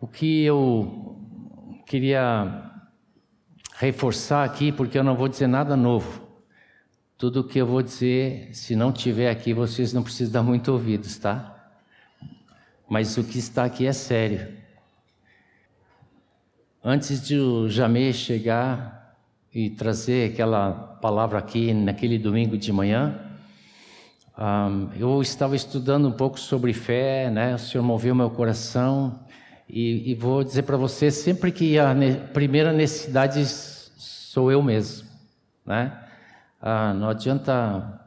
O que eu queria reforçar aqui, porque eu não vou dizer nada novo. Tudo o que eu vou dizer, se não tiver aqui, vocês não precisam dar muito ouvidos, tá? Mas o que está aqui é sério. Antes de o Jamê chegar e trazer aquela palavra aqui naquele domingo de manhã, um, eu estava estudando um pouco sobre fé, né? O Senhor moveu meu coração e, e vou dizer para você sempre que a ne primeira necessidade sou eu mesmo, né? Ah, não adianta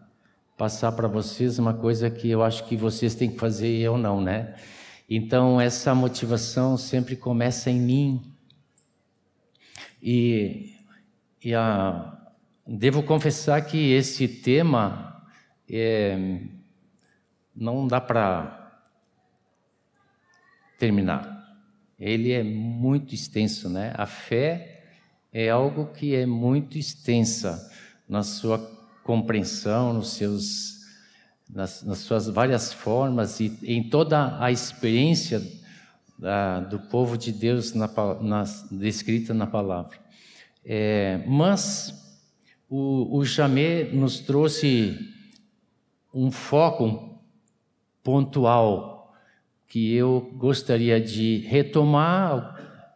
passar para vocês uma coisa que eu acho que vocês têm que fazer e eu não, né? Então essa motivação sempre começa em mim e, e devo confessar que esse tema é, não dá para terminar. Ele é muito extenso, né? A fé é algo que é muito extensa na sua compreensão, nos seus, nas, nas suas várias formas e em toda a experiência da, do povo de Deus na, na, descrita na palavra. É, mas o, o Jamé nos trouxe um foco pontual que eu gostaria de retomar,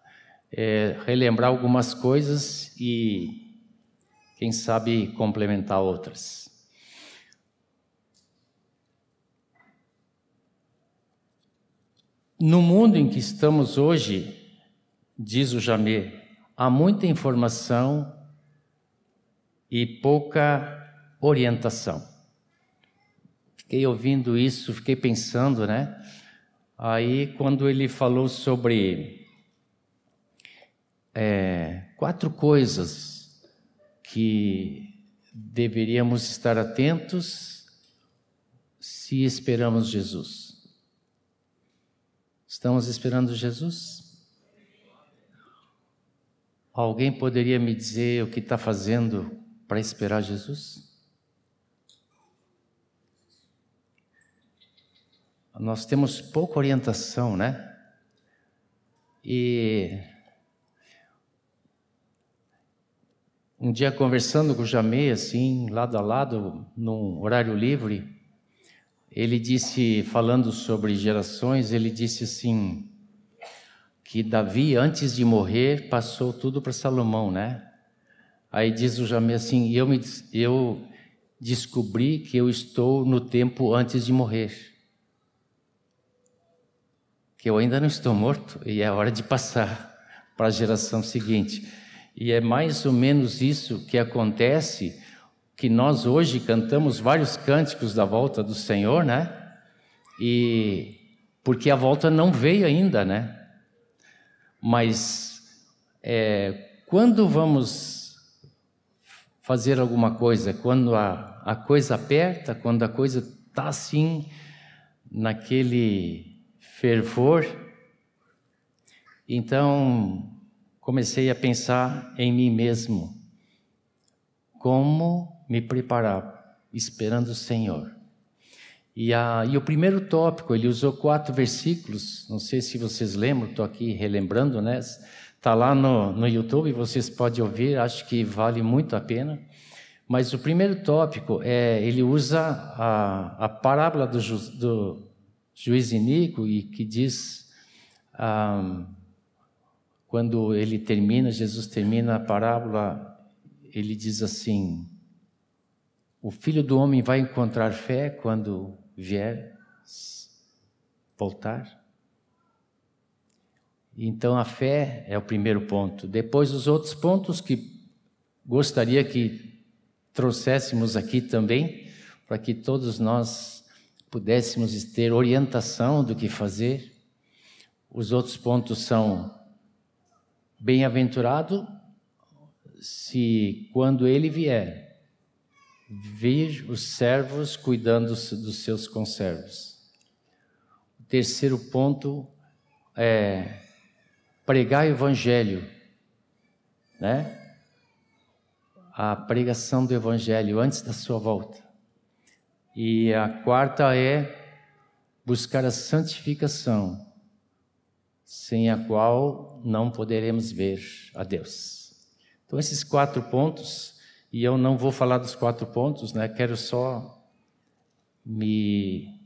é, relembrar algumas coisas e, quem sabe, complementar outras. No mundo em que estamos hoje, diz o Jamé, há muita informação e pouca orientação. Fiquei ouvindo isso, fiquei pensando, né? Aí, quando ele falou sobre é, quatro coisas que deveríamos estar atentos se esperamos Jesus. Estamos esperando Jesus? Alguém poderia me dizer o que está fazendo para esperar Jesus? Nós temos pouca orientação, né? E um dia conversando com o Jamei, assim, lado a lado, num horário livre, ele disse, falando sobre gerações, ele disse assim, que Davi, antes de morrer, passou tudo para Salomão, né? Aí diz o Jamei assim, eu, me, eu descobri que eu estou no tempo antes de morrer que eu ainda não estou morto e é hora de passar para a geração seguinte. E é mais ou menos isso que acontece, que nós hoje cantamos vários cânticos da volta do Senhor, né? E porque a volta não veio ainda, né? Mas é, quando vamos fazer alguma coisa, quando a, a coisa aperta, quando a coisa está assim, naquele fervor. Então, comecei a pensar em mim mesmo. Como me preparar, esperando o Senhor. E, a, e o primeiro tópico, ele usou quatro versículos, não sei se vocês lembram, estou aqui relembrando, né? Está lá no, no YouTube, vocês podem ouvir, acho que vale muito a pena. Mas o primeiro tópico, é, ele usa a, a parábola do, do, juiz iníquo e que diz, ah, quando ele termina, Jesus termina a parábola, ele diz assim: O filho do homem vai encontrar fé quando vier voltar? Então a fé é o primeiro ponto. Depois os outros pontos que gostaria que trouxéssemos aqui também, para que todos nós pudéssemos ter orientação do que fazer. Os outros pontos são bem-aventurado se quando ele vier vir os servos cuidando dos seus conservos. O terceiro ponto é pregar o evangelho, né? A pregação do evangelho antes da sua volta. E a quarta é buscar a santificação, sem a qual não poderemos ver a Deus. Então, esses quatro pontos, e eu não vou falar dos quatro pontos, né? quero só me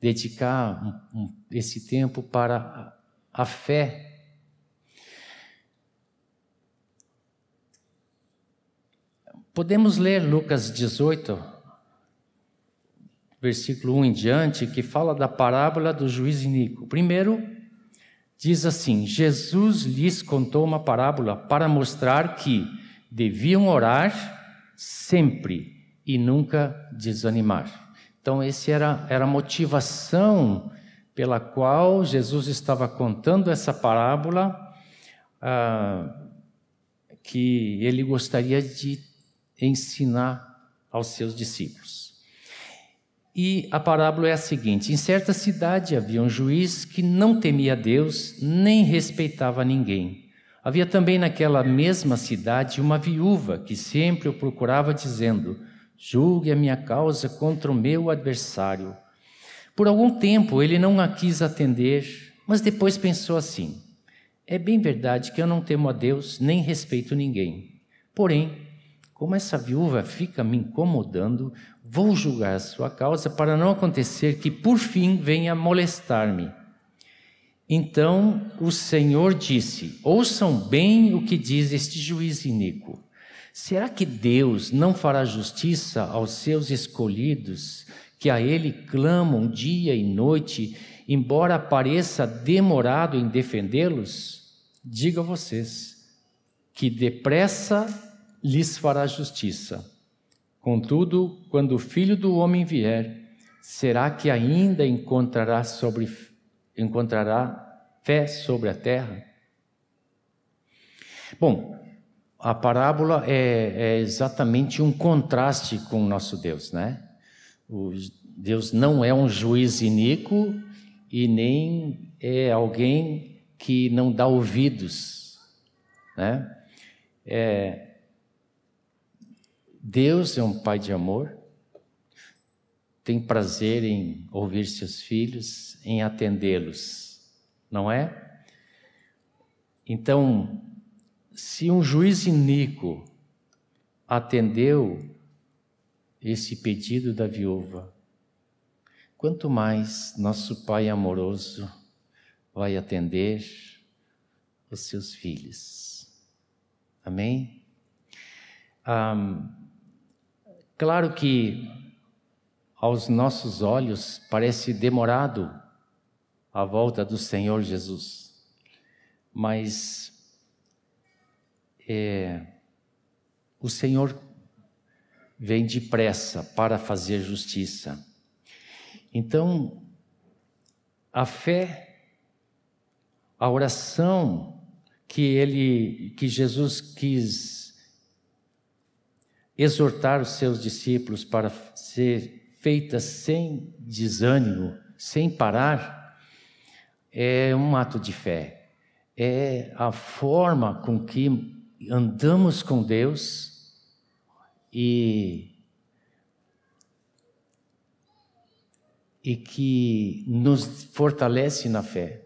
dedicar esse tempo para a fé. Podemos ler Lucas 18, versículo 1 em diante, que fala da parábola do juiz iníquo. Primeiro, diz assim: Jesus lhes contou uma parábola para mostrar que deviam orar sempre e nunca desanimar. Então, essa era, era a motivação pela qual Jesus estava contando essa parábola, ah, que ele gostaria de ensinar aos seus discípulos. E a parábola é a seguinte: em certa cidade havia um juiz que não temia Deus nem respeitava ninguém. Havia também naquela mesma cidade uma viúva que sempre o procurava, dizendo: Julgue a minha causa contra o meu adversário. Por algum tempo ele não a quis atender, mas depois pensou assim: É bem verdade que eu não temo a Deus nem respeito ninguém. Porém, como essa viúva fica me incomodando, vou julgar a sua causa para não acontecer que por fim venha molestar-me. Então o Senhor disse: Ouçam bem o que diz este juiz iníquo. Será que Deus não fará justiça aos seus escolhidos, que a Ele clamam dia e noite, embora pareça demorado em defendê-los? Diga a vocês que depressa lhes fará justiça. Contudo, quando o Filho do Homem vier, será que ainda encontrará, sobre, encontrará fé sobre a terra? Bom, a parábola é, é, exatamente um contraste com o nosso Deus, né? O Deus não é um juiz iníquo e nem é alguém que não dá ouvidos, né? É, Deus é um pai de amor, tem prazer em ouvir seus filhos, em atendê-los, não é? Então, se um juiz iníquo atendeu esse pedido da viúva, quanto mais nosso Pai amoroso vai atender os seus filhos. Amém? Claro que aos nossos olhos parece demorado a volta do Senhor Jesus, mas é, o Senhor vem depressa para fazer justiça. Então, a fé, a oração que ele, que Jesus quis exortar os seus discípulos para ser feita sem desânimo, sem parar, é um ato de fé. É a forma com que andamos com Deus e e que nos fortalece na fé.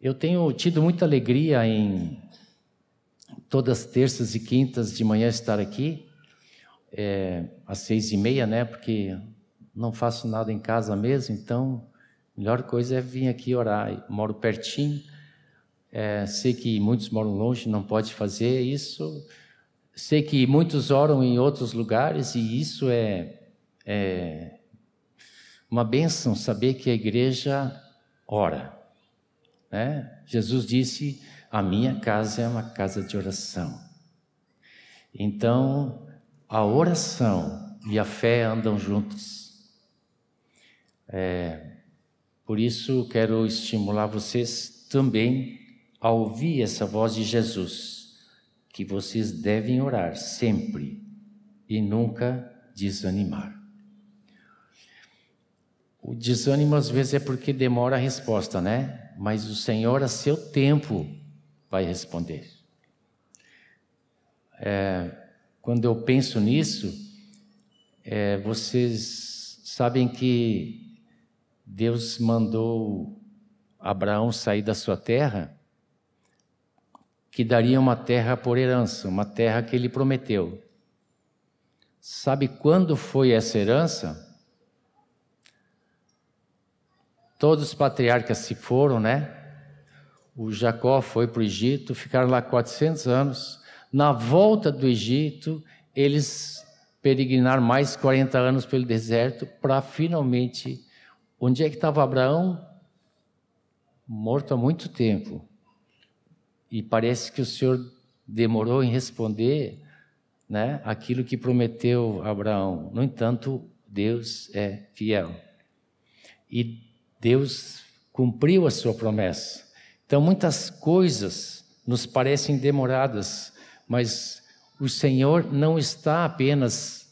Eu tenho tido muita alegria em todas terças e quintas de manhã estar aqui, é, às seis e meia, né? Porque não faço nada em casa mesmo, então a melhor coisa é vir aqui orar. moro pertinho. É, sei que muitos moram longe, não pode fazer isso. Sei que muitos oram em outros lugares e isso é, é uma bênção saber que a igreja ora. Né? Jesus disse: A minha casa é uma casa de oração. Então, a oração e a fé andam juntos. É, por isso, quero estimular vocês também a ouvir essa voz de Jesus, que vocês devem orar sempre e nunca desanimar. O desânimo às vezes é porque demora a resposta, né? Mas o Senhor, a seu tempo, vai responder. É, quando eu penso nisso, é, vocês sabem que Deus mandou Abraão sair da sua terra, que daria uma terra por herança, uma terra que ele prometeu. Sabe quando foi essa herança? Todos os patriarcas se foram, né? O Jacó foi para o Egito, ficaram lá 400 anos. Na volta do Egito, eles peregrinaram mais 40 anos pelo deserto para finalmente. Onde é que estava Abraão? Morto há muito tempo. E parece que o Senhor demorou em responder né, aquilo que prometeu a Abraão. No entanto, Deus é fiel. E Deus cumpriu a sua promessa. Então, muitas coisas nos parecem demoradas, mas o Senhor não está apenas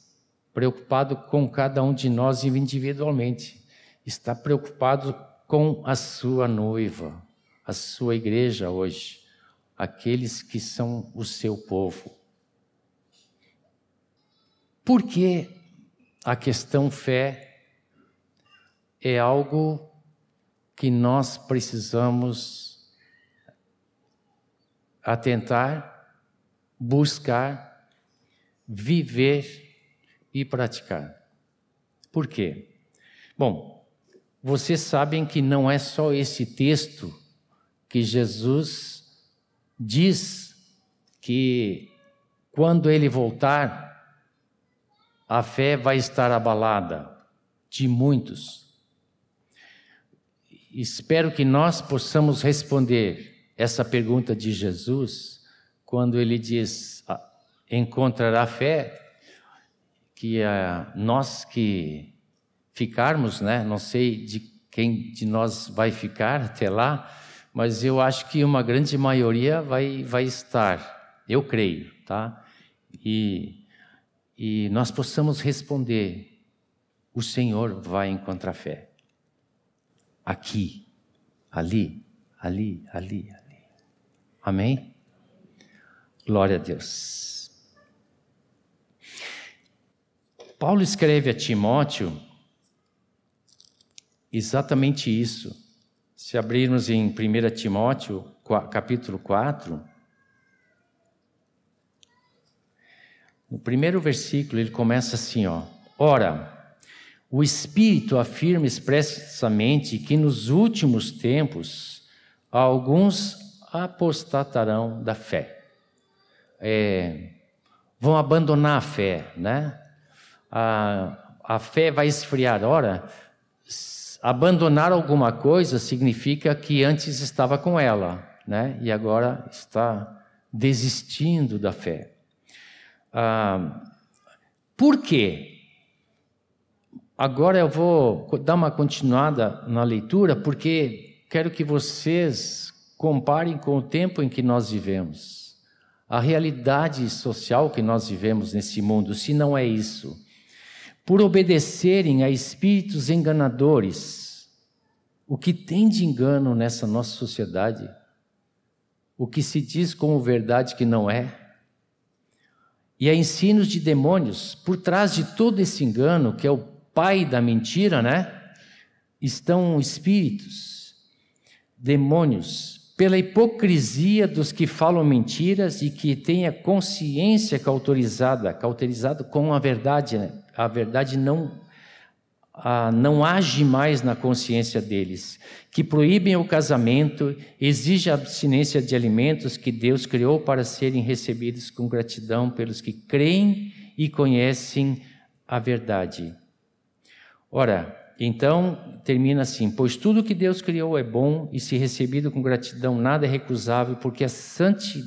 preocupado com cada um de nós individualmente, está preocupado com a sua noiva, a sua igreja hoje, aqueles que são o seu povo. Por que a questão fé é algo que nós precisamos atentar, buscar, viver e praticar. Por quê? Bom, vocês sabem que não é só esse texto que Jesus diz que quando ele voltar, a fé vai estar abalada de muitos espero que nós possamos responder essa pergunta de Jesus quando ele diz: ah, encontrará fé? Que uh, nós que ficarmos, né? Não sei de quem de nós vai ficar até lá, mas eu acho que uma grande maioria vai, vai estar, eu creio, tá? E, e nós possamos responder: o Senhor vai encontrar fé aqui, ali, ali, ali, ali. Amém? Glória a Deus. Paulo escreve a Timóteo exatamente isso. Se abrirmos em 1 Timóteo, capítulo 4, no primeiro versículo ele começa assim, ó: Ora, o Espírito afirma expressamente que nos últimos tempos alguns apostatarão da fé. É, vão abandonar a fé, né? A, a fé vai esfriar. Ora, abandonar alguma coisa significa que antes estava com ela, né? E agora está desistindo da fé. Ah, por quê? Agora eu vou dar uma continuada na leitura, porque quero que vocês comparem com o tempo em que nós vivemos, a realidade social que nós vivemos nesse mundo, se não é isso. Por obedecerem a espíritos enganadores, o que tem de engano nessa nossa sociedade? O que se diz como verdade que não é? E a ensinos de demônios, por trás de todo esse engano, que é o pai da mentira, né? Estão espíritos, demônios, pela hipocrisia dos que falam mentiras e que têm a consciência cauterizada, cauterizada com a verdade. Né? A verdade não, a, não age mais na consciência deles, que proíbem o casamento, exigem a abstinência de alimentos que Deus criou para serem recebidos com gratidão pelos que creem e conhecem a verdade. Ora, então termina assim: Pois tudo que Deus criou é bom e, se recebido com gratidão, nada é recusável, porque é, santifica,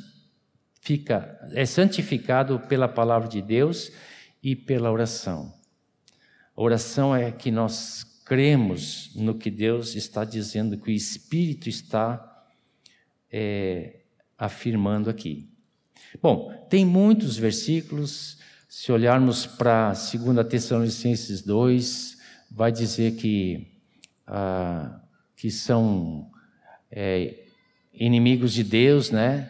é santificado pela palavra de Deus e pela oração. A oração é que nós cremos no que Deus está dizendo, que o Espírito está é, afirmando aqui. Bom, tem muitos versículos, se olharmos para 2 Tessalonicenses 2, vai dizer que, ah, que são é, inimigos de Deus, né?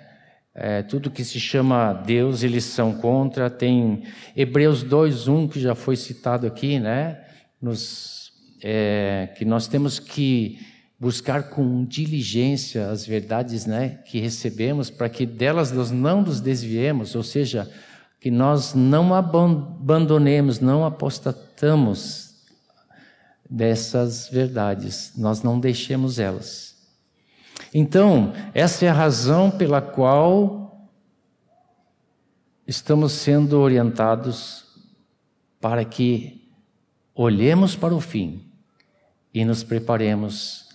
É, tudo que se chama Deus, eles são contra. Tem Hebreus 2:1 que já foi citado aqui, né? Nos, é, que nós temos que buscar com diligência as verdades né, que recebemos, para que delas nós não nos desviemos, ou seja, que nós não abandonemos, não apostatamos dessas verdades, nós não deixemos elas. Então, essa é a razão pela qual estamos sendo orientados para que olhemos para o fim e nos preparemos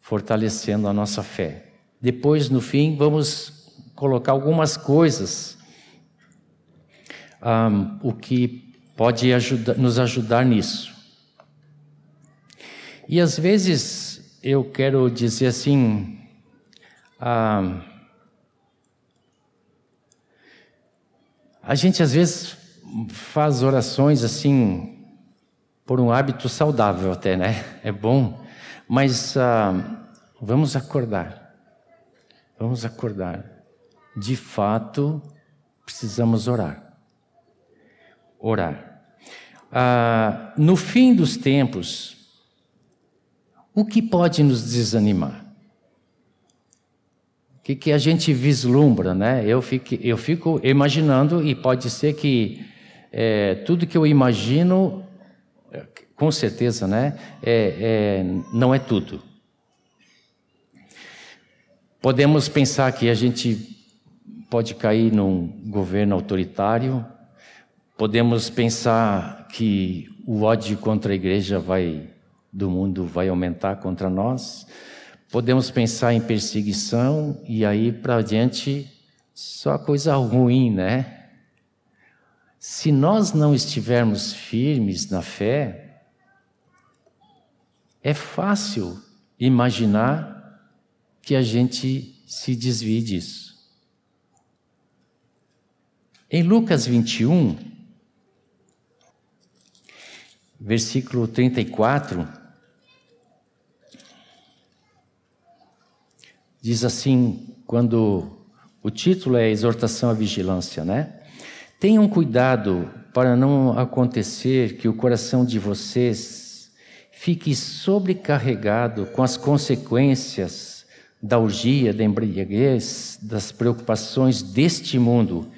fortalecendo a nossa fé. Depois, no fim, vamos colocar algumas coisas, um, o que pode nos ajudar nisso. E às vezes eu quero dizer assim, um, a gente às vezes faz orações assim, por um hábito saudável até, né? É bom, mas uh, Vamos acordar. Vamos acordar. De fato, precisamos orar. Orar. Ah, no fim dos tempos, o que pode nos desanimar? O que, que a gente vislumbra, né? Eu fico, eu fico imaginando, e pode ser que é, tudo que eu imagino, com certeza, né? É, é, não é tudo. Podemos pensar que a gente pode cair num governo autoritário, podemos pensar que o ódio contra a igreja vai do mundo vai aumentar contra nós. Podemos pensar em perseguição e aí para diante só coisa ruim, né? Se nós não estivermos firmes na fé, é fácil imaginar que a gente se desvie disso. Em Lucas 21, versículo 34, diz assim, quando o título é Exortação à Vigilância, né? Tenham cuidado para não acontecer que o coração de vocês fique sobrecarregado com as consequências da orgia, da embriaguez, das preocupações deste mundo,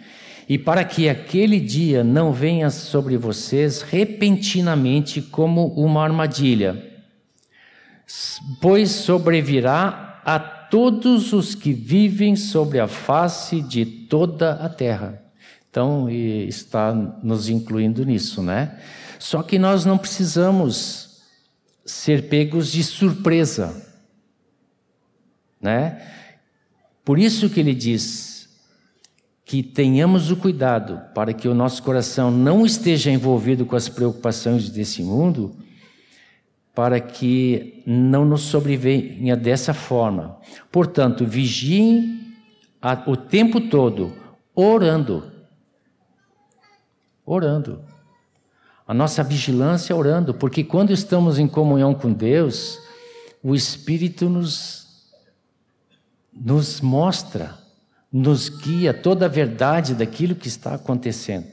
e para que aquele dia não venha sobre vocês repentinamente como uma armadilha, pois sobrevirá a todos os que vivem sobre a face de toda a terra. Então, está nos incluindo nisso, né? Só que nós não precisamos ser pegos de surpresa né? Por isso que ele diz que tenhamos o cuidado para que o nosso coração não esteja envolvido com as preocupações desse mundo, para que não nos sobrevenha dessa forma. Portanto, vigiem o tempo todo orando. Orando. A nossa vigilância é orando, porque quando estamos em comunhão com Deus, o Espírito nos nos mostra, nos guia toda a verdade daquilo que está acontecendo.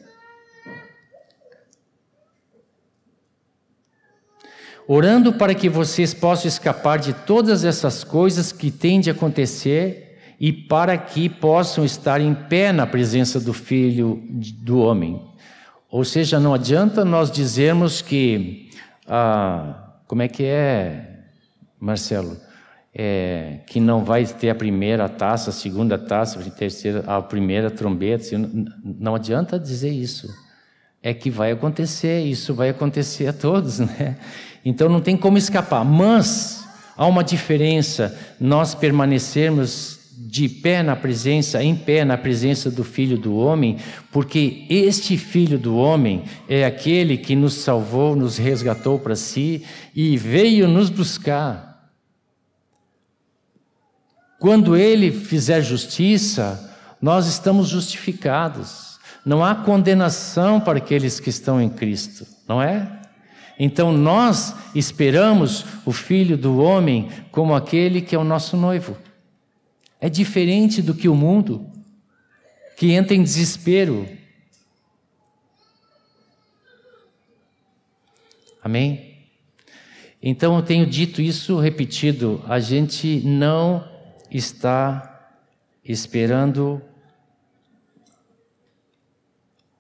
Orando para que vocês possam escapar de todas essas coisas que têm de acontecer e para que possam estar em pé na presença do Filho do Homem. Ou seja, não adianta nós dizermos que, ah, como é que é, Marcelo? É, que não vai ter a primeira taça, a segunda taça, a terceira, a primeira trombeta. Não adianta dizer isso. É que vai acontecer, isso vai acontecer a todos, né? Então não tem como escapar. Mas há uma diferença nós permanecermos de pé na presença, em pé na presença do Filho do Homem, porque este Filho do Homem é aquele que nos salvou, nos resgatou para si e veio nos buscar. Quando ele fizer justiça, nós estamos justificados. Não há condenação para aqueles que estão em Cristo, não é? Então nós esperamos o Filho do Homem como aquele que é o nosso noivo. É diferente do que o mundo, que entra em desespero. Amém? Então eu tenho dito isso repetido, a gente não está esperando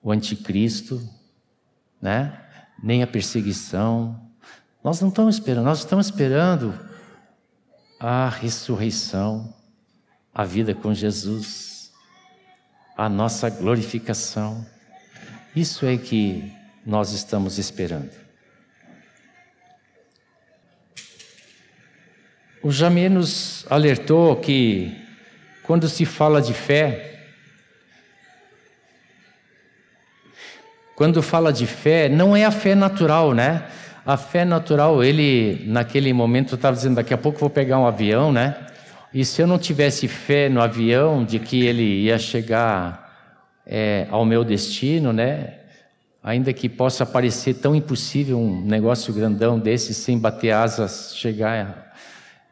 o anticristo, né? Nem a perseguição. Nós não estamos esperando, nós estamos esperando a ressurreição, a vida com Jesus, a nossa glorificação. Isso é que nós estamos esperando. O Jamê nos alertou que quando se fala de fé, quando fala de fé, não é a fé natural, né? A fé natural, ele, naquele momento, estava dizendo: daqui a pouco vou pegar um avião, né? E se eu não tivesse fé no avião de que ele ia chegar é, ao meu destino, né? Ainda que possa parecer tão impossível um negócio grandão desse sem bater asas chegar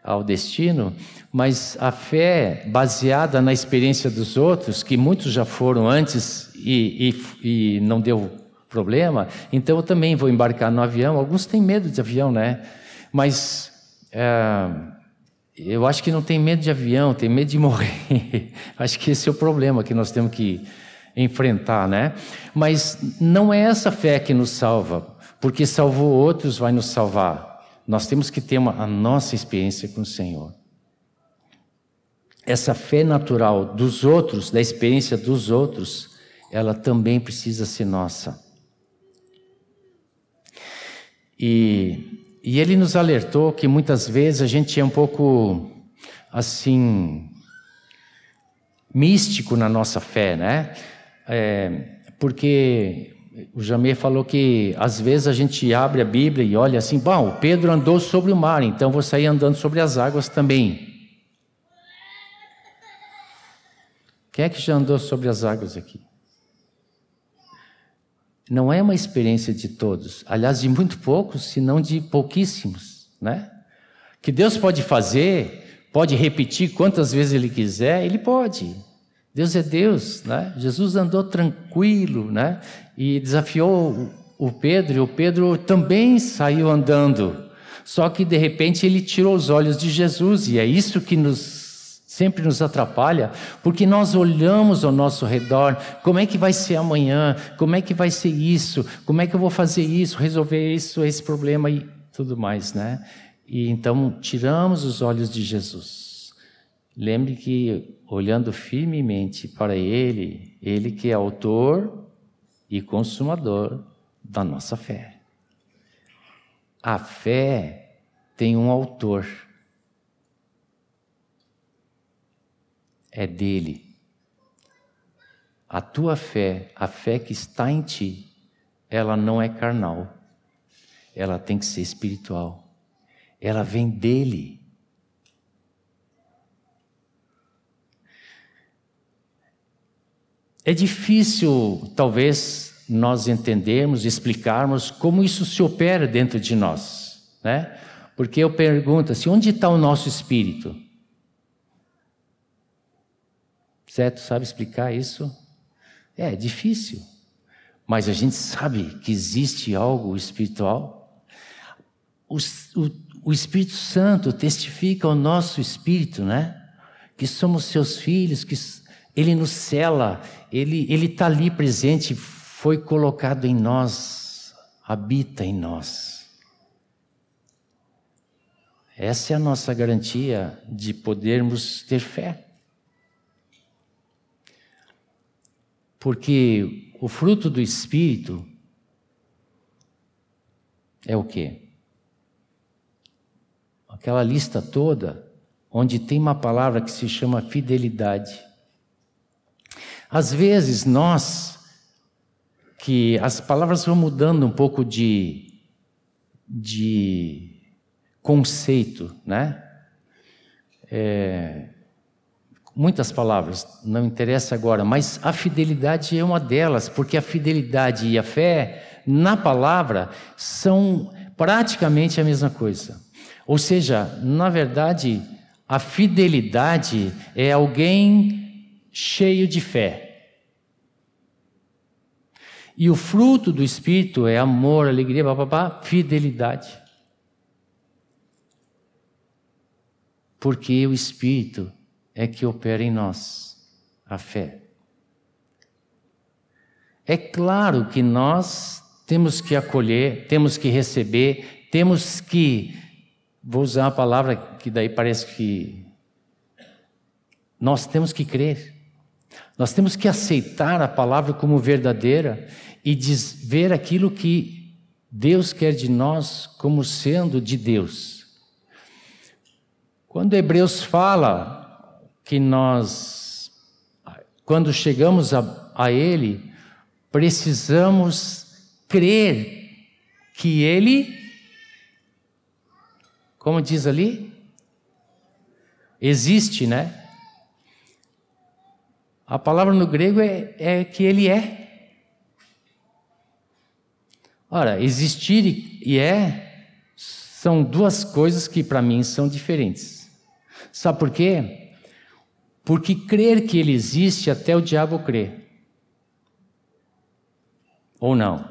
ao destino, mas a fé baseada na experiência dos outros, que muitos já foram antes e, e, e não deu problema, então eu também vou embarcar no avião. Alguns têm medo de avião, né? Mas é, eu acho que não tem medo de avião, tem medo de morrer. acho que esse é o problema que nós temos que enfrentar, né? Mas não é essa fé que nos salva, porque salvou outros, vai nos salvar. Nós temos que ter uma, a nossa experiência com o Senhor. Essa fé natural dos outros, da experiência dos outros, ela também precisa ser nossa. E, e ele nos alertou que muitas vezes a gente é um pouco assim místico na nossa fé, né? É, porque o Jamê falou que às vezes a gente abre a Bíblia e olha assim, bom, Pedro andou sobre o mar, então vou sair andando sobre as águas também. Quem é que já andou sobre as águas aqui? não é uma experiência de todos, aliás, de muito poucos, se não de pouquíssimos, né? Que Deus pode fazer, pode repetir quantas vezes Ele quiser, Ele pode. Deus é Deus, né? Jesus andou tranquilo, né? E desafiou o Pedro, e o Pedro também saiu andando. Só que de repente ele tirou os olhos de Jesus, e é isso que nos sempre nos atrapalha, porque nós olhamos ao nosso redor, como é que vai ser amanhã, como é que vai ser isso, como é que eu vou fazer isso, resolver isso, esse problema e tudo mais, né? E então tiramos os olhos de Jesus. Lembre que olhando firmemente para Ele, Ele que é autor e consumador da nossa fé. A fé tem um autor. é dele. A tua fé, a fé que está em ti, ela não é carnal. Ela tem que ser espiritual. Ela vem dele. É difícil, talvez, nós entendermos, explicarmos como isso se opera dentro de nós, né? Porque eu pergunto assim, onde está o nosso espírito? Certo? Sabe explicar isso? É, é difícil. Mas a gente sabe que existe algo espiritual. O, o, o Espírito Santo testifica ao nosso espírito, né? Que somos seus filhos, que ele nos cela, ele está ali presente, foi colocado em nós, habita em nós. Essa é a nossa garantia de podermos ter fé. Porque o fruto do Espírito é o quê? Aquela lista toda, onde tem uma palavra que se chama fidelidade. Às vezes nós, que as palavras vão mudando um pouco de, de conceito, né? É, muitas palavras, não interessa agora, mas a fidelidade é uma delas, porque a fidelidade e a fé na palavra são praticamente a mesma coisa. Ou seja, na verdade, a fidelidade é alguém cheio de fé. E o fruto do Espírito é amor, alegria, bababá, fidelidade. porque o Espírito é que opera em nós a fé. É claro que nós temos que acolher, temos que receber, temos que. Vou usar a palavra que daí parece que. Nós temos que crer. Nós temos que aceitar a palavra como verdadeira e ver aquilo que Deus quer de nós como sendo de Deus. Quando Hebreus fala que nós, quando chegamos a, a Ele, precisamos crer que Ele, como diz ali, existe, né? A palavra no grego é, é que Ele é. Ora, existir e é são duas coisas que para mim são diferentes. Sabe por quê? Porque crer que Ele existe até o diabo crê ou não.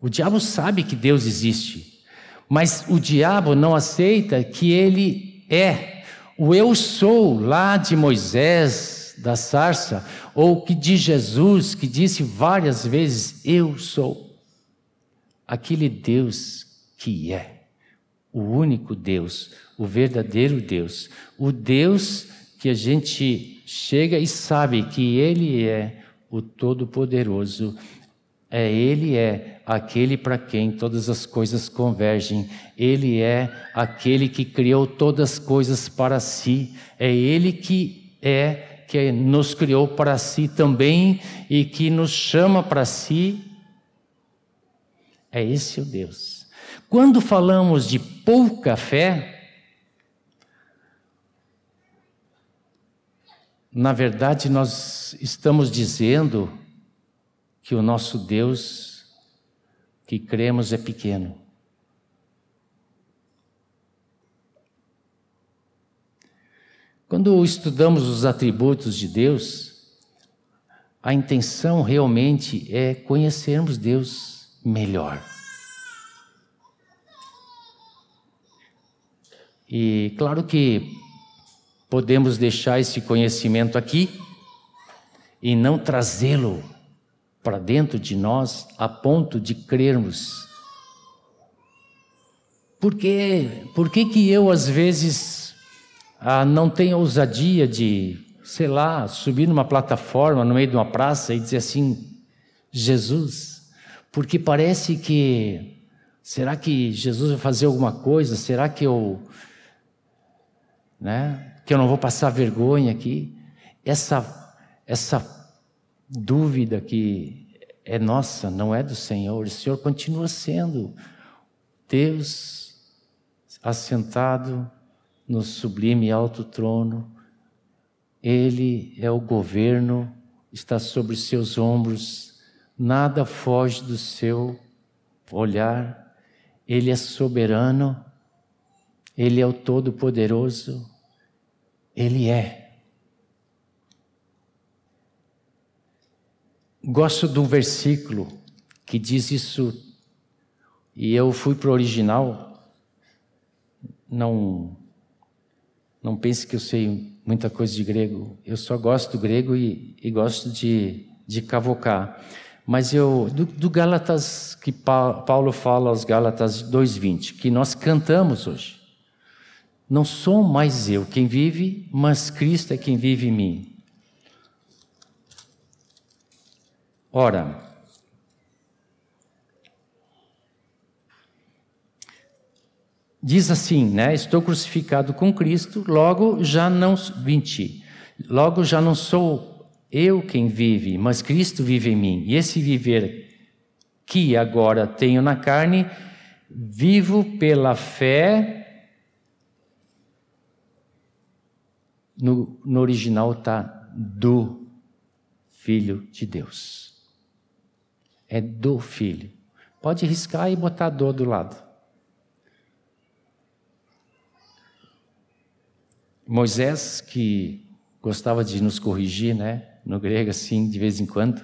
O diabo sabe que Deus existe, mas o diabo não aceita que ele é. O eu sou lá de Moisés, da sarça, ou que de Jesus, que disse várias vezes: Eu sou. Aquele Deus que é, o único Deus, o verdadeiro Deus, o Deus que a gente chega e sabe que Ele é o Todo-Poderoso é Ele é aquele para quem todas as coisas convergem. Ele é aquele que criou todas as coisas para si. É Ele que é que nos criou para si também e que nos chama para si. É esse o Deus. Quando falamos de pouca fé, na verdade nós estamos dizendo que o nosso Deus que cremos é pequeno. Quando estudamos os atributos de Deus, a intenção realmente é conhecermos Deus melhor. E claro que podemos deixar esse conhecimento aqui e não trazê-lo para dentro de nós a ponto de crermos. Por? Por que, que eu, às vezes, ah, não tenho ousadia de, sei lá, subir numa plataforma no meio de uma praça e dizer assim: Jesus? Porque parece que. Será que Jesus vai fazer alguma coisa? Será que eu. Né? Que eu não vou passar vergonha aqui? Essa, essa dúvida que é nossa, não é do Senhor. O Senhor continua sendo Deus assentado no sublime alto trono. Ele é o governo, está sobre seus ombros, nada foge do seu olhar. Ele é soberano, ele é o todo-poderoso, ele é. Gosto de um versículo que diz isso, e eu fui para o original. Não, não pense que eu sei muita coisa de grego. Eu só gosto do grego e, e gosto de, de cavocar. Mas eu, do, do Gálatas, que Paulo fala aos Gálatas 2,20, que nós cantamos hoje. Não sou mais eu quem vive, mas Cristo é quem vive em mim. Ora, diz assim, né? Estou crucificado com Cristo, logo já não 20. Logo já não sou eu quem vive, mas Cristo vive em mim. E esse viver que agora tenho na carne, vivo pela fé. No, no original está do Filho de Deus é do filho. Pode riscar e botar do do lado. Moisés, que gostava de nos corrigir, né? No grego, assim, de vez em quando.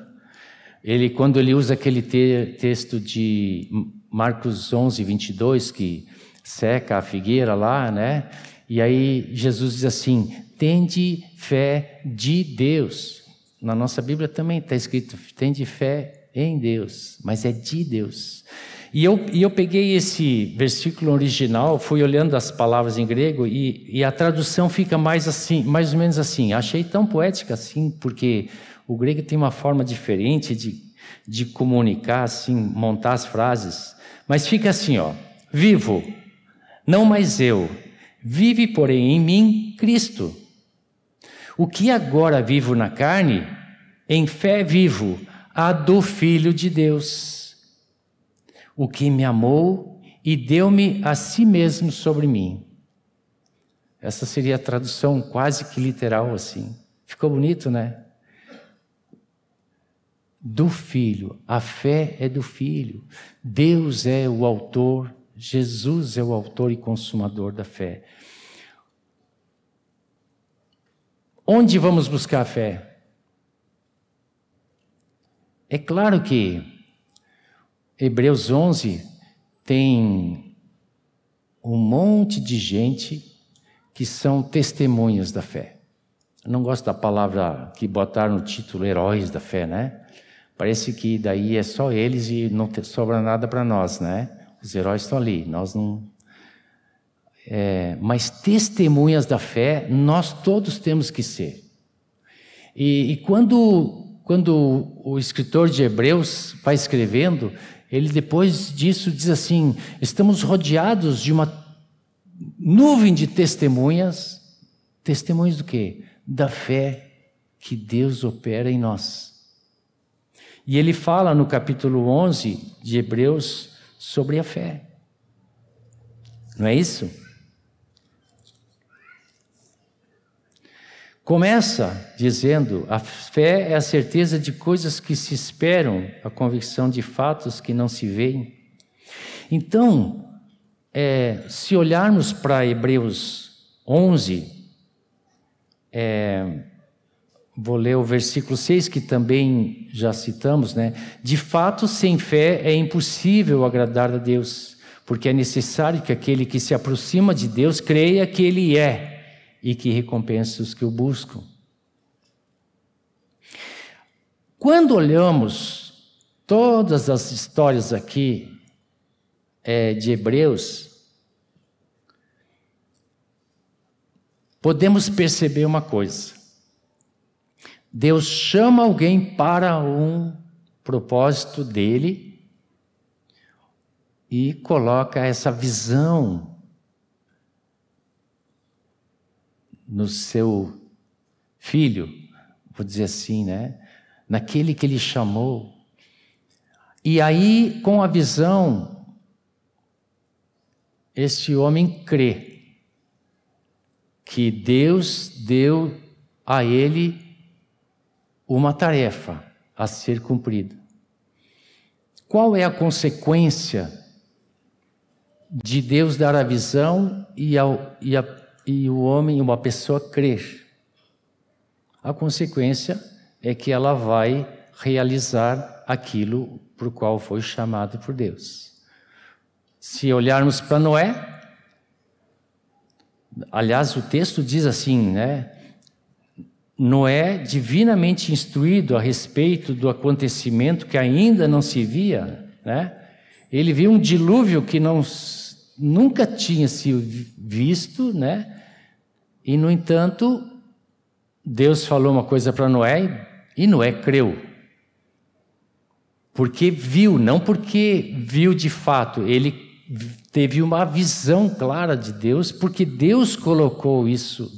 Ele, quando ele usa aquele te texto de Marcos 11, 22, que seca a figueira lá, né? E aí Jesus diz assim: tende fé de Deus. Na nossa Bíblia também está escrito: tende fé em Deus, mas é de Deus. E eu, e eu peguei esse versículo original, fui olhando as palavras em grego e, e a tradução fica mais assim, mais ou menos assim. Achei tão poética assim, porque o grego tem uma forma diferente de, de comunicar, assim, montar as frases. Mas fica assim, ó: vivo, não mais eu, vive, porém, em mim Cristo. O que agora vivo na carne, em fé vivo, a do Filho de Deus o que me amou e deu-me a si mesmo sobre mim. Essa seria a tradução quase que literal assim. Ficou bonito, né? Do filho, a fé é do filho. Deus é o autor, Jesus é o autor e consumador da fé. Onde vamos buscar a fé? É claro que Hebreus 11 tem um monte de gente que são testemunhas da fé. Eu não gosto da palavra que botaram no título heróis da fé, né? Parece que daí é só eles e não sobra nada para nós, né? Os heróis estão ali, nós não. É, mas testemunhas da fé, nós todos temos que ser. E, e quando, quando o escritor de Hebreus vai escrevendo, ele depois disso diz assim: estamos rodeados de uma nuvem de testemunhas. Testemunhas do quê? Da fé que Deus opera em nós. E ele fala no capítulo 11 de Hebreus sobre a fé. Não é isso? Começa dizendo: a fé é a certeza de coisas que se esperam, a convicção de fatos que não se veem. Então, é, se olharmos para Hebreus 11, é, vou ler o versículo 6, que também já citamos, né? De fato, sem fé é impossível agradar a Deus, porque é necessário que aquele que se aproxima de Deus creia que Ele é e que recompensa os que o buscam. Quando olhamos todas as histórias aqui é, de Hebreus, podemos perceber uma coisa. Deus chama alguém para um propósito dele e coloca essa visão no seu filho, vou dizer assim, né? Naquele que ele chamou. E aí, com a visão, este homem crê que Deus deu a ele uma tarefa a ser cumprida. Qual é a consequência de Deus dar a visão e, ao, e a e o homem, uma pessoa, crer. A consequência é que ela vai realizar aquilo por qual foi chamado por Deus. Se olharmos para Noé, aliás, o texto diz assim, né? Noé, divinamente instruído a respeito do acontecimento que ainda não se via, né? Ele viu um dilúvio que não nunca tinha sido visto, né? E no entanto, Deus falou uma coisa para Noé e Noé creu. Porque viu, não porque viu de fato, ele teve uma visão clara de Deus, porque Deus colocou isso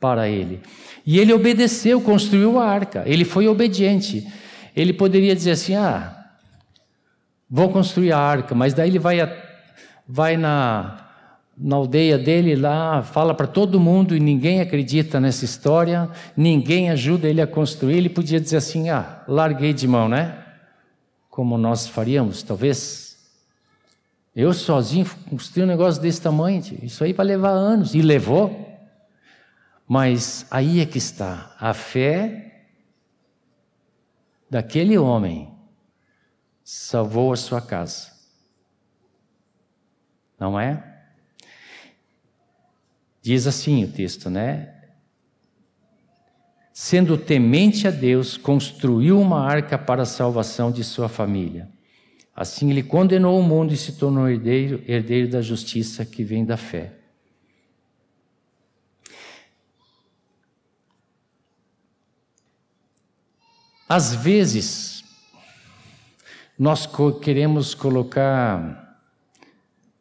para ele. E ele obedeceu, construiu a arca, ele foi obediente. Ele poderia dizer assim: ah, vou construir a arca, mas daí ele vai a vai na, na aldeia dele lá, fala para todo mundo e ninguém acredita nessa história, ninguém ajuda ele a construir. Ele podia dizer assim: ah, larguei de mão, né? Como nós faríamos, talvez. Eu sozinho construí um negócio desse tamanho, isso aí vai levar anos. E levou. Mas aí é que está a fé daquele homem salvou a sua casa não é? Diz assim o texto, né? Sendo temente a Deus, construiu uma arca para a salvação de sua família. Assim ele condenou o mundo e se tornou herdeiro, herdeiro da justiça que vem da fé. Às vezes, nós queremos colocar,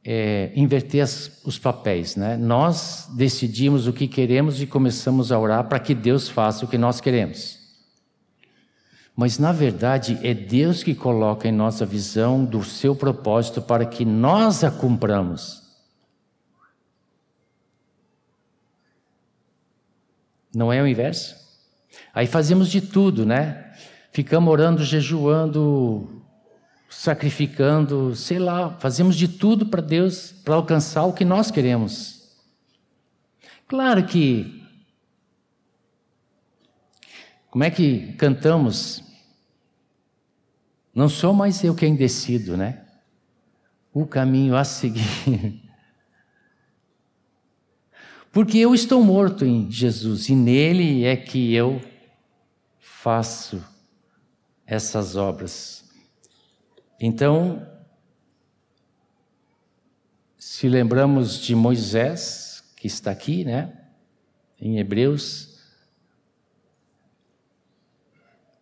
é, inverter as, os papéis, né? Nós decidimos o que queremos e começamos a orar para que Deus faça o que nós queremos. Mas, na verdade, é Deus que coloca em nossa visão do seu propósito para que nós a cumpramos. Não é o inverso? Aí fazemos de tudo, né? ficamos orando, jejuando, sacrificando, sei lá, fazemos de tudo para Deus, para alcançar o que nós queremos. Claro que. Como é que cantamos? Não sou mais eu quem decido, né? O caminho a seguir. Porque eu estou morto em Jesus e nele é que eu faço essas obras. Então, se lembramos de Moisés, que está aqui, né, em Hebreus,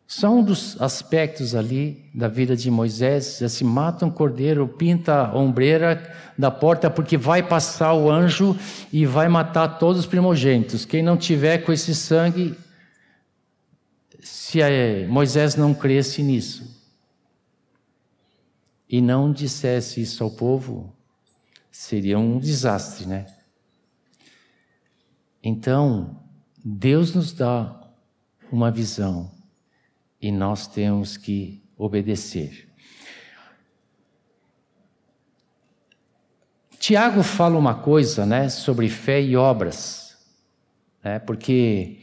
só um dos aspectos ali da vida de Moisés, se mata um cordeiro, pinta a ombreira da porta, porque vai passar o anjo e vai matar todos os primogênitos. Quem não tiver com esse sangue se Moisés não cresce nisso e não dissesse isso ao povo, seria um desastre, né? Então, Deus nos dá uma visão e nós temos que obedecer. Tiago fala uma coisa, né, sobre fé e obras, né, porque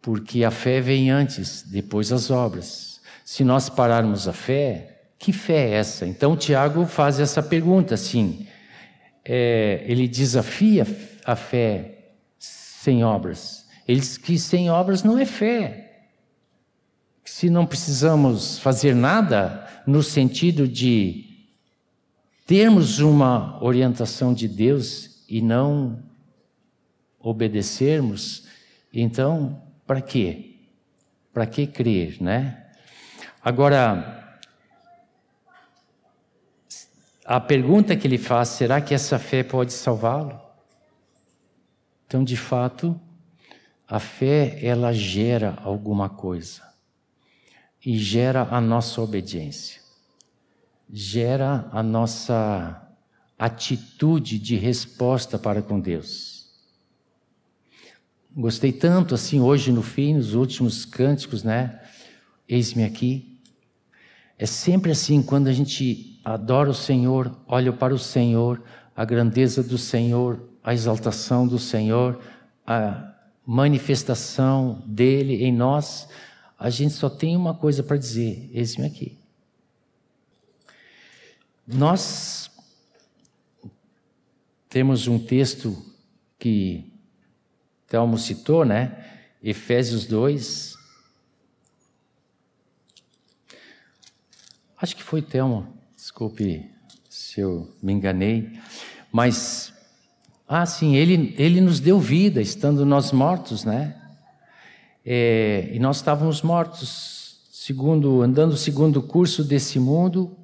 porque a fé vem antes, depois as obras. Se nós pararmos a fé, que fé é essa? Então Tiago faz essa pergunta assim. É, ele desafia a fé sem obras. Ele diz que sem obras não é fé. Se não precisamos fazer nada no sentido de termos uma orientação de Deus e não obedecermos, então para quê? Para que crer, né? Agora, a pergunta que ele faz, será que essa fé pode salvá-lo? Então, de fato, a fé ela gera alguma coisa e gera a nossa obediência, gera a nossa atitude de resposta para com Deus. Gostei tanto assim hoje no fim, nos últimos cânticos, né? Eis-me aqui. É sempre assim quando a gente adora o Senhor, olha para o Senhor, a grandeza do Senhor, a exaltação do Senhor, a manifestação dele em nós, a gente só tem uma coisa para dizer: eis-me aqui. Nós temos um texto que Telmo citou, né? Efésios 2. Acho que foi Telmo, desculpe se eu me enganei, mas, ah, sim, ele, ele nos deu vida, estando nós mortos, né? É, e nós estávamos mortos, segundo, andando segundo o curso desse mundo,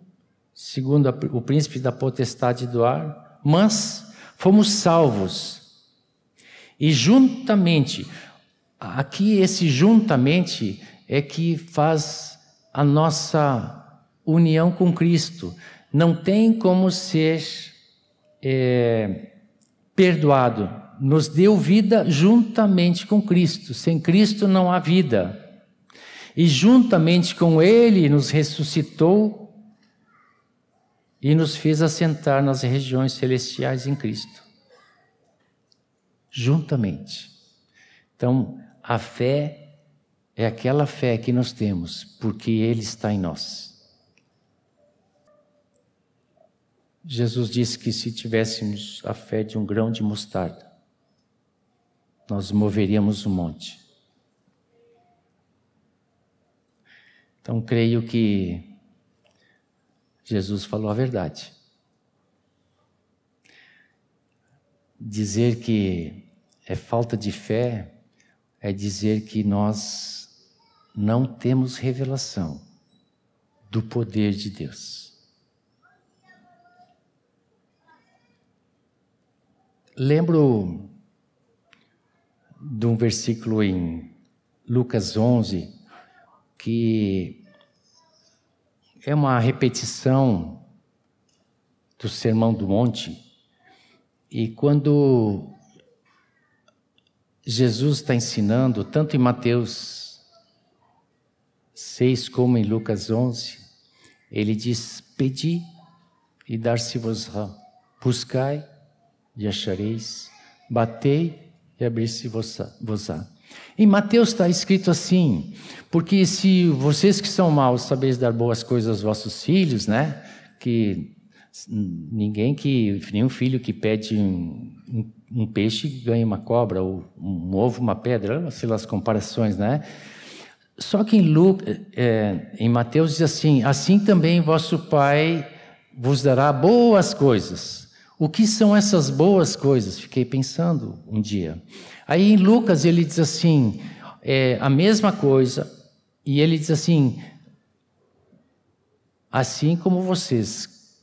segundo a, o príncipe da potestade do ar, mas fomos salvos e juntamente, aqui esse juntamente é que faz a nossa união com Cristo. Não tem como ser é, perdoado. Nos deu vida juntamente com Cristo. Sem Cristo não há vida. E juntamente com Ele nos ressuscitou e nos fez assentar nas regiões celestiais em Cristo juntamente. Então, a fé é aquela fé que nós temos porque Ele está em nós. Jesus disse que se tivéssemos a fé de um grão de mostarda, nós moveríamos um monte. Então, creio que Jesus falou a verdade. Dizer que é falta de fé é dizer que nós não temos revelação do poder de Deus. Lembro de um versículo em Lucas 11 que é uma repetição do Sermão do Monte. E quando Jesus está ensinando, tanto em Mateus 6 como em Lucas 11, ele diz: Pedi e dar-se-vos-á, buscai e achareis, batei e abrir-se-vos-á. Em Mateus está escrito assim: porque se vocês que são maus sabeis dar boas coisas aos vossos filhos, né? Que ninguém que nenhum filho que pede um, um, um peixe ganha uma cobra ou um ovo uma pedra, sei lá as comparações, né? Só que em, Lucas, é, em Mateus diz assim: assim também vosso Pai vos dará boas coisas. O que são essas boas coisas? Fiquei pensando um dia. Aí em Lucas ele diz assim, é, a mesma coisa, e ele diz assim: assim como vocês,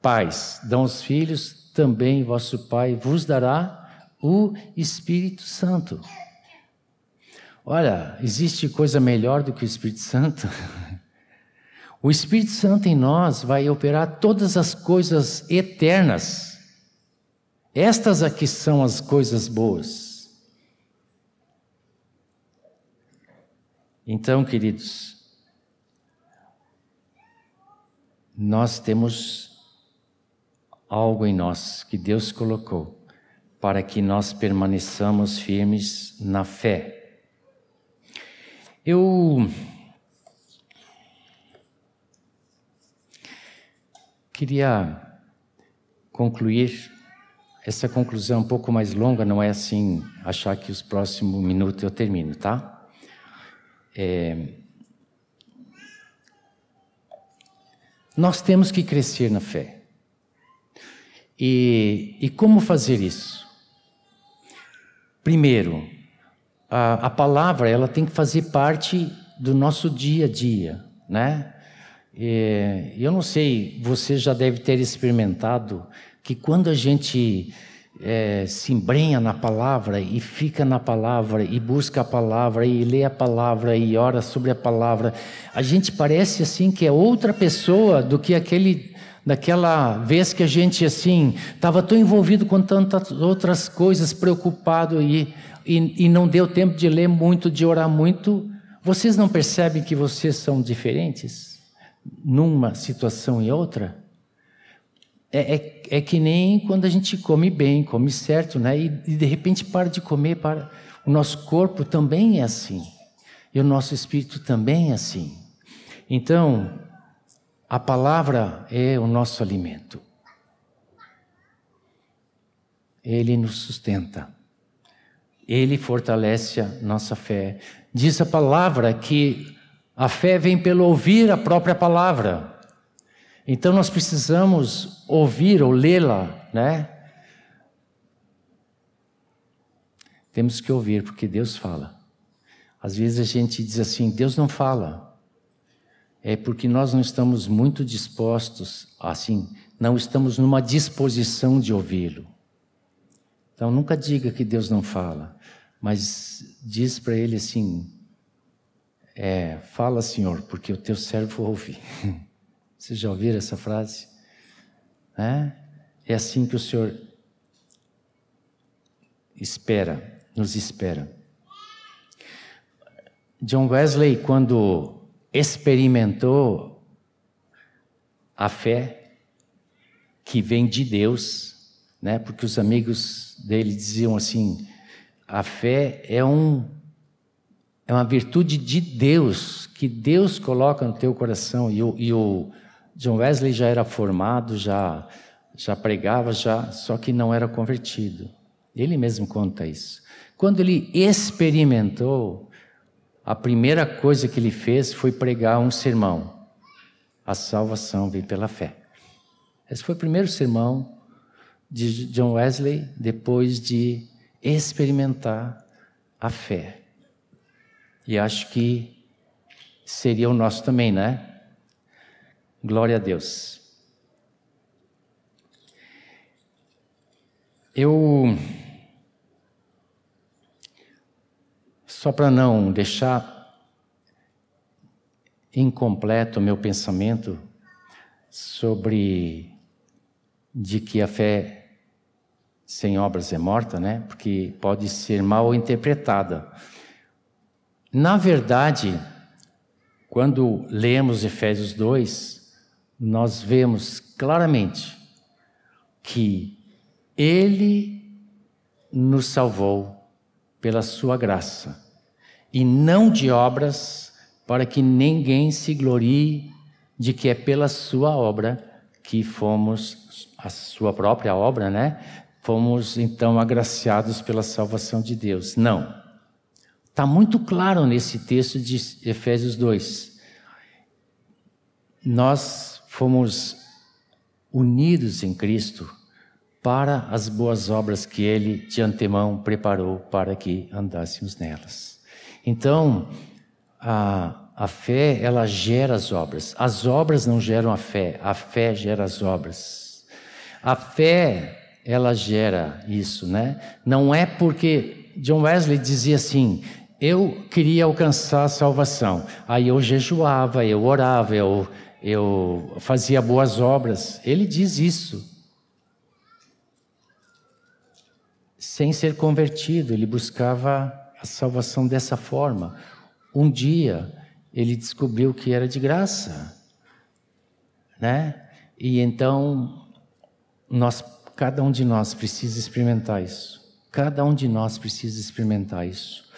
pais, dão os filhos, também vosso Pai vos dará o Espírito Santo. Olha, existe coisa melhor do que o Espírito Santo? O Espírito Santo em nós vai operar todas as coisas eternas. Estas aqui são as coisas boas. Então, queridos, nós temos algo em nós que Deus colocou para que nós permaneçamos firmes na fé. Eu queria concluir essa conclusão é um pouco mais longa, não é assim achar que os próximos minutos eu termino, tá? É, nós temos que crescer na fé. E, e como fazer isso? Primeiro, a, a, palavra ela tem que fazer parte do nosso dia a dia, né? E, eu não sei, você já deve ter experimentado que quando a gente é, se embrenha na palavra e fica na palavra e busca a palavra e lê a palavra e ora sobre a palavra, a gente parece assim que é outra pessoa do que aquele daquela vez que a gente assim estava tão envolvido com tantas outras coisas, preocupado e, e, e não deu tempo de ler muito, de orar muito. Vocês não percebem que vocês são diferentes numa situação e outra? É, é, é, que nem quando a gente come bem, come certo, né? E, e, de repente para de comer, para o nosso corpo também é assim. E o nosso espírito também é assim. Então, a palavra é o nosso alimento. Ele nos sustenta. Ele fortalece a nossa fé. Diz a palavra que a fé vem pelo ouvir a própria palavra. Então nós precisamos ouvir ou lê-la, né? Temos que ouvir, porque Deus fala. Às vezes a gente diz assim: Deus não fala. É porque nós não estamos muito dispostos, assim, não estamos numa disposição de ouvi-lo. Então nunca diga que Deus não fala, mas diz para ele assim: é, fala, Senhor, porque o teu servo ouve. Vocês já ouviram essa frase? É, é assim que o Senhor espera, nos espera. John Wesley, quando experimentou a fé que vem de Deus, né? Porque os amigos dele diziam assim: a fé é um é uma virtude de Deus que Deus coloca no teu coração e o, e o John Wesley já era formado, já, já pregava, já, só que não era convertido. Ele mesmo conta isso. Quando ele experimentou, a primeira coisa que ele fez foi pregar um sermão. A salvação vem pela fé. Esse foi o primeiro sermão de John Wesley depois de experimentar a fé. E acho que seria o nosso também, né? Glória a Deus. Eu. Só para não deixar incompleto o meu pensamento sobre de que a fé sem obras é morta, né? Porque pode ser mal interpretada. Na verdade, quando lemos Efésios 2, nós vemos claramente que ele nos salvou pela sua graça e não de obras para que ninguém se glorie de que é pela sua obra que fomos, a sua própria obra, né? Fomos então agraciados pela salvação de Deus. Não. Está muito claro nesse texto de Efésios 2. Nós fomos unidos em Cristo para as boas obras que Ele de antemão preparou para que andássemos nelas. Então, a, a fé, ela gera as obras. As obras não geram a fé, a fé gera as obras. A fé, ela gera isso, né? Não é porque John Wesley dizia assim: eu queria alcançar a salvação. Aí eu jejuava, eu orava, eu, eu fazia boas obras. Ele diz isso. Sem ser convertido, ele buscava a salvação dessa forma. Um dia, ele descobriu que era de graça, né? E então nós, cada um de nós precisa experimentar isso. Cada um de nós precisa experimentar isso.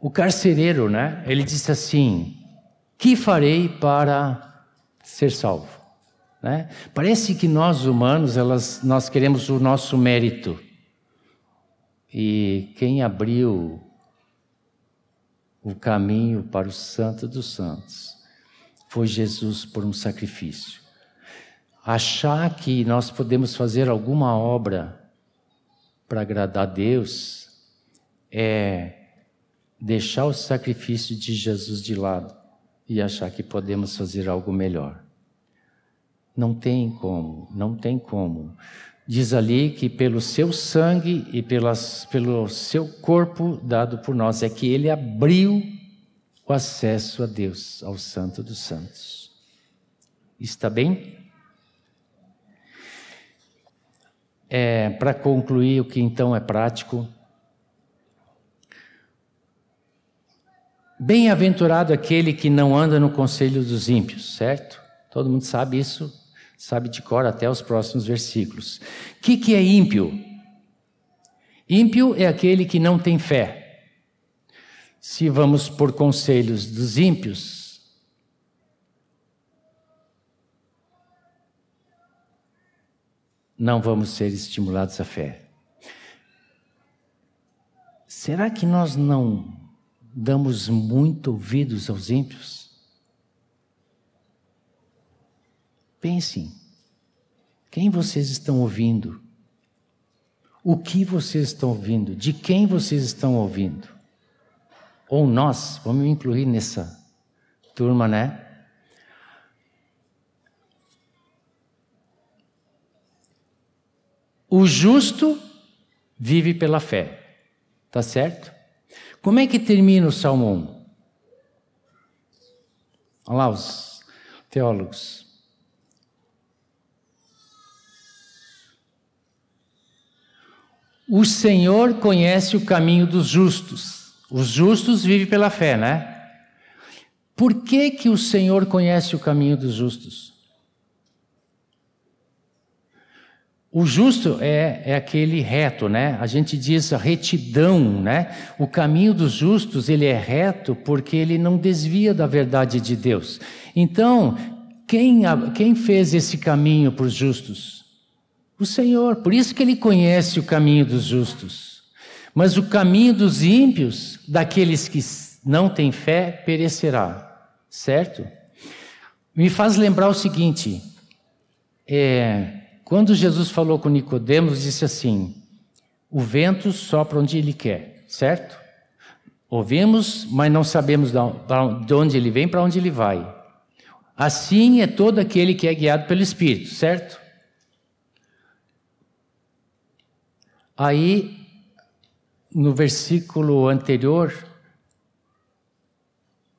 O carcereiro, né? Ele disse assim: "Que farei para ser salvo?" Né? Parece que nós humanos, elas, nós queremos o nosso mérito. E quem abriu o caminho para o Santo dos Santos foi Jesus por um sacrifício. Achar que nós podemos fazer alguma obra para agradar a Deus é deixar o sacrifício de Jesus de lado e achar que podemos fazer algo melhor. Não tem como, não tem como. Diz ali que pelo seu sangue e pelas, pelo seu corpo dado por nós, é que ele abriu o acesso a Deus, ao Santo dos Santos. Está bem? É, Para concluir, o que então é prático. Bem-aventurado aquele que não anda no conselho dos ímpios, certo? Todo mundo sabe isso sabe de cor até os próximos versículos. O que, que é ímpio? Ímpio é aquele que não tem fé. Se vamos por conselhos dos ímpios, não vamos ser estimulados à fé. Será que nós não damos muito ouvidos aos ímpios? Pensem. Quem vocês estão ouvindo? O que vocês estão ouvindo? De quem vocês estão ouvindo? Ou nós, vamos me incluir nessa turma, né? O justo vive pela fé. Tá certo? Como é que termina o Salmo 1? Olha lá os teólogos. O Senhor conhece o caminho dos justos. Os justos vivem pela fé, né? Por que, que o Senhor conhece o caminho dos justos? O justo é, é aquele reto, né? A gente diz a retidão, né? O caminho dos justos, ele é reto porque ele não desvia da verdade de Deus. Então, quem, quem fez esse caminho para os justos? O Senhor. Por isso que ele conhece o caminho dos justos. Mas o caminho dos ímpios, daqueles que não têm fé, perecerá. Certo? Me faz lembrar o seguinte: é, quando Jesus falou com Nicodemos, disse assim: o vento sopra onde ele quer, certo? Ouvimos, mas não sabemos de onde ele vem, para onde ele vai. Assim é todo aquele que é guiado pelo Espírito, certo? Aí, no versículo anterior,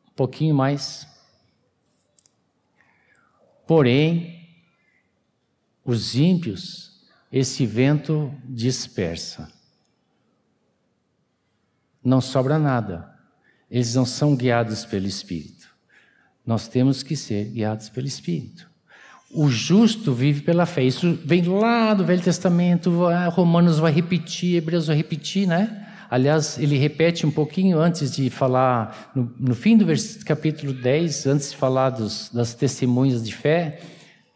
um pouquinho mais. Porém, os ímpios, esse vento dispersa. Não sobra nada. Eles não são guiados pelo Espírito. Nós temos que ser guiados pelo Espírito. O justo vive pela fé. Isso vem lá do Velho Testamento, Romanos vai repetir, Hebreus vai repetir, né? Aliás, ele repete um pouquinho antes de falar, no, no fim do capítulo 10, antes de falar dos, das testemunhas de fé,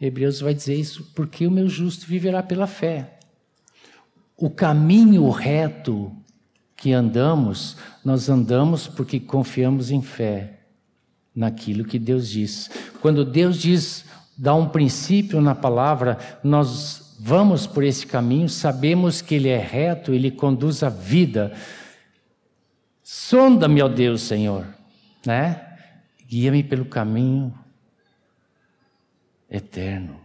Hebreus vai dizer isso, porque o meu justo viverá pela fé. O caminho reto que andamos, nós andamos porque confiamos em fé naquilo que Deus diz. Quando Deus diz, dá um princípio na palavra, nós vamos por esse caminho, sabemos que ele é reto, ele conduz a vida. Sonda-me, ó Deus, Senhor, né? Guia-me pelo caminho eterno,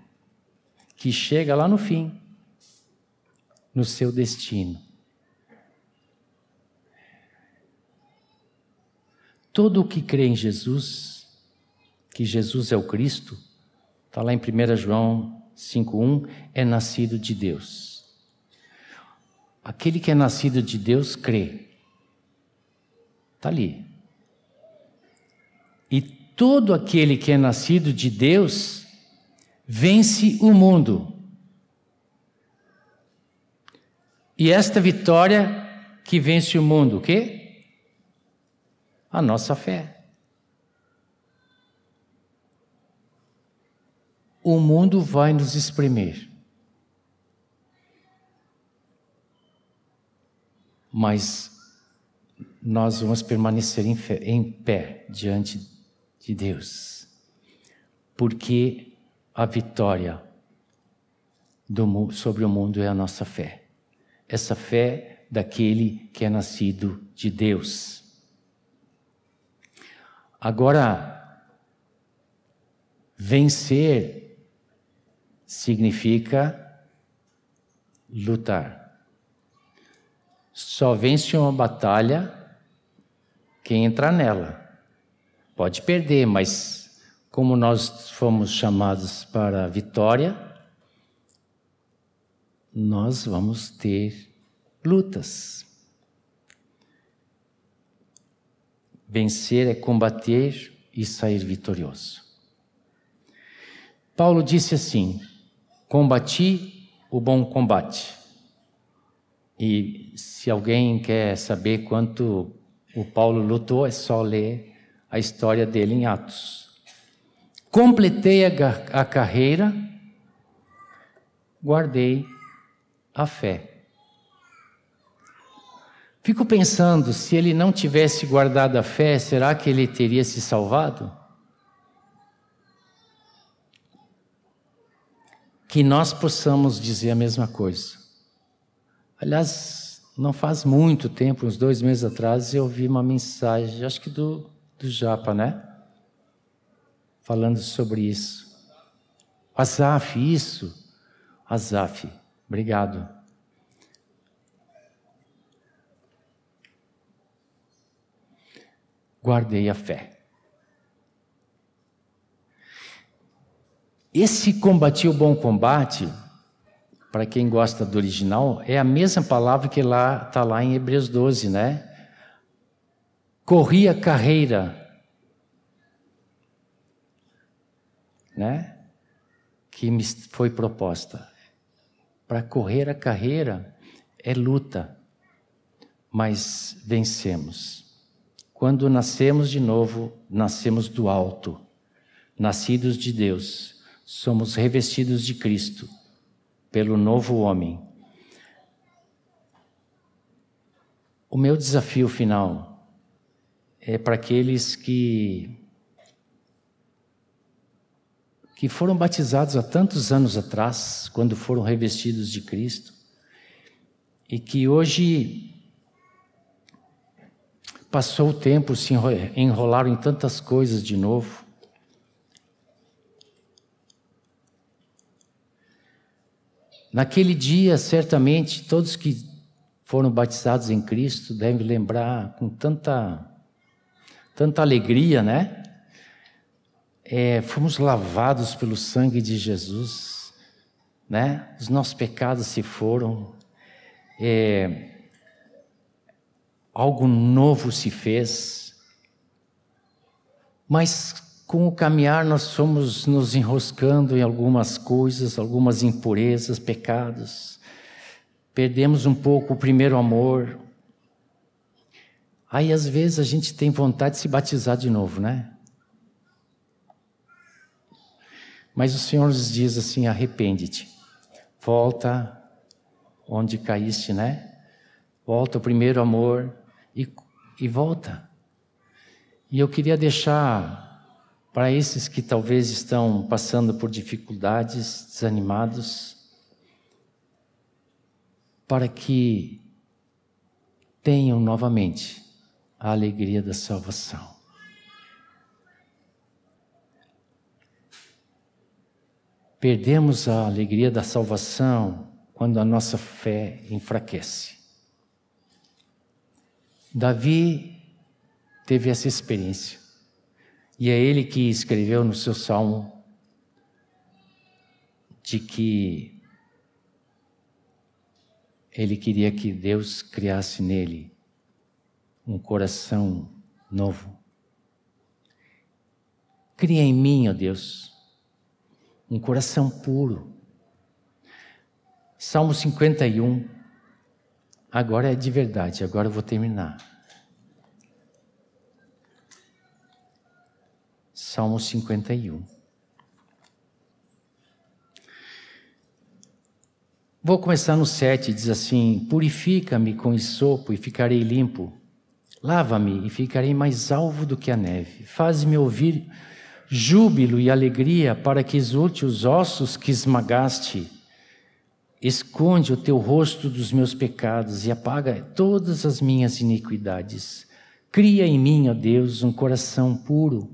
que chega lá no fim, no seu destino. Todo o que crê em Jesus, que Jesus é o Cristo, está lá em 1 João 5,1, é nascido de Deus. Aquele que é nascido de Deus crê. Está ali. E todo aquele que é nascido de Deus vence o mundo. E esta vitória que vence o mundo, o quê? a nossa fé. O mundo vai nos espremer. Mas nós vamos permanecer em, fé, em pé diante de Deus, porque a vitória do, sobre o mundo é a nossa fé. Essa fé daquele que é nascido de Deus. Agora, vencer significa lutar. Só vence uma batalha quem entrar nela. Pode perder, mas como nós fomos chamados para a vitória, nós vamos ter lutas. Vencer é combater e sair vitorioso. Paulo disse assim: Combati o bom combate. E se alguém quer saber quanto o Paulo lutou, é só ler a história dele em Atos. Completei a, a carreira, guardei a fé. Fico pensando, se ele não tivesse guardado a fé, será que ele teria se salvado? Que nós possamos dizer a mesma coisa. Aliás, não faz muito tempo, uns dois meses atrás, eu ouvi uma mensagem, acho que do, do Japa, né? Falando sobre isso. Azaf, isso. Azaf, obrigado. guardei a fé. Esse combati o bom combate, para quem gosta do original, é a mesma palavra que lá está lá em Hebreus 12, né? Corri a carreira, né? Que me foi proposta. Para correr a carreira é luta, mas vencemos. Quando nascemos de novo, nascemos do alto, nascidos de Deus, somos revestidos de Cristo. pelo novo homem. O meu desafio final é para aqueles que que foram batizados há tantos anos atrás, quando foram revestidos de Cristo, e que hoje passou o tempo, se enrolaram em tantas coisas de novo. Naquele dia, certamente, todos que foram batizados em Cristo devem lembrar com tanta, tanta alegria, né? É, fomos lavados pelo sangue de Jesus, né? Os nossos pecados se foram. É, algo novo se fez. Mas com o caminhar nós fomos nos enroscando em algumas coisas, algumas impurezas, pecados. Perdemos um pouco o primeiro amor. Aí às vezes a gente tem vontade de se batizar de novo, né? Mas o Senhor nos diz assim: arrepende-te, volta onde caíste, né? Volta ao primeiro amor, e, e volta. E eu queria deixar para esses que talvez estão passando por dificuldades, desanimados, para que tenham novamente a alegria da salvação. Perdemos a alegria da salvação quando a nossa fé enfraquece. Davi teve essa experiência. E é ele que escreveu no seu salmo de que ele queria que Deus criasse nele um coração novo. Cria em mim, ó Deus, um coração puro. Salmo 51, Agora é de verdade, agora eu vou terminar. Salmo 51. Vou começar no 7, diz assim: Purifica-me com isopo e ficarei limpo. Lava-me e ficarei mais alvo do que a neve. Faz-me ouvir júbilo e alegria para que exulte os ossos que esmagaste. Esconde o teu rosto dos meus pecados e apaga todas as minhas iniquidades. Cria em mim, ó Deus, um coração puro.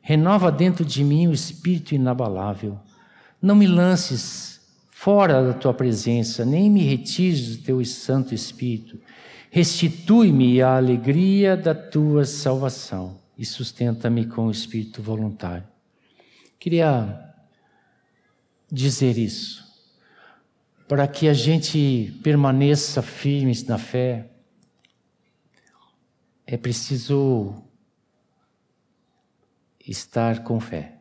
Renova dentro de mim o espírito inabalável. Não me lances fora da tua presença, nem me retires do teu santo espírito. Restitui-me a alegria da tua salvação e sustenta-me com o espírito voluntário. Queria dizer isso para que a gente permaneça firmes na fé, é preciso estar com fé.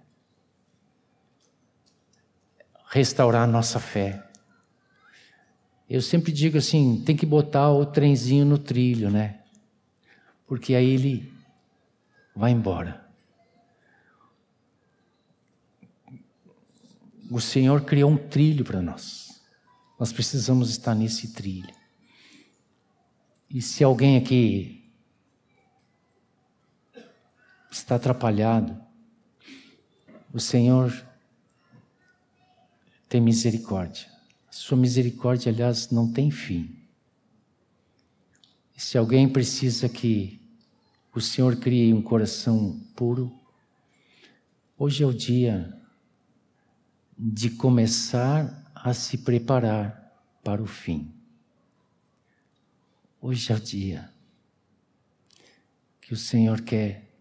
Restaurar nossa fé. Eu sempre digo assim, tem que botar o trenzinho no trilho, né? Porque aí ele vai embora. O Senhor criou um trilho para nós. Nós precisamos estar nesse trilho. E se alguém aqui está atrapalhado, o Senhor tem misericórdia. Sua misericórdia, aliás, não tem fim. E se alguém precisa que o Senhor crie um coração puro, hoje é o dia de começar a se preparar para o fim. Hoje é o dia que o Senhor quer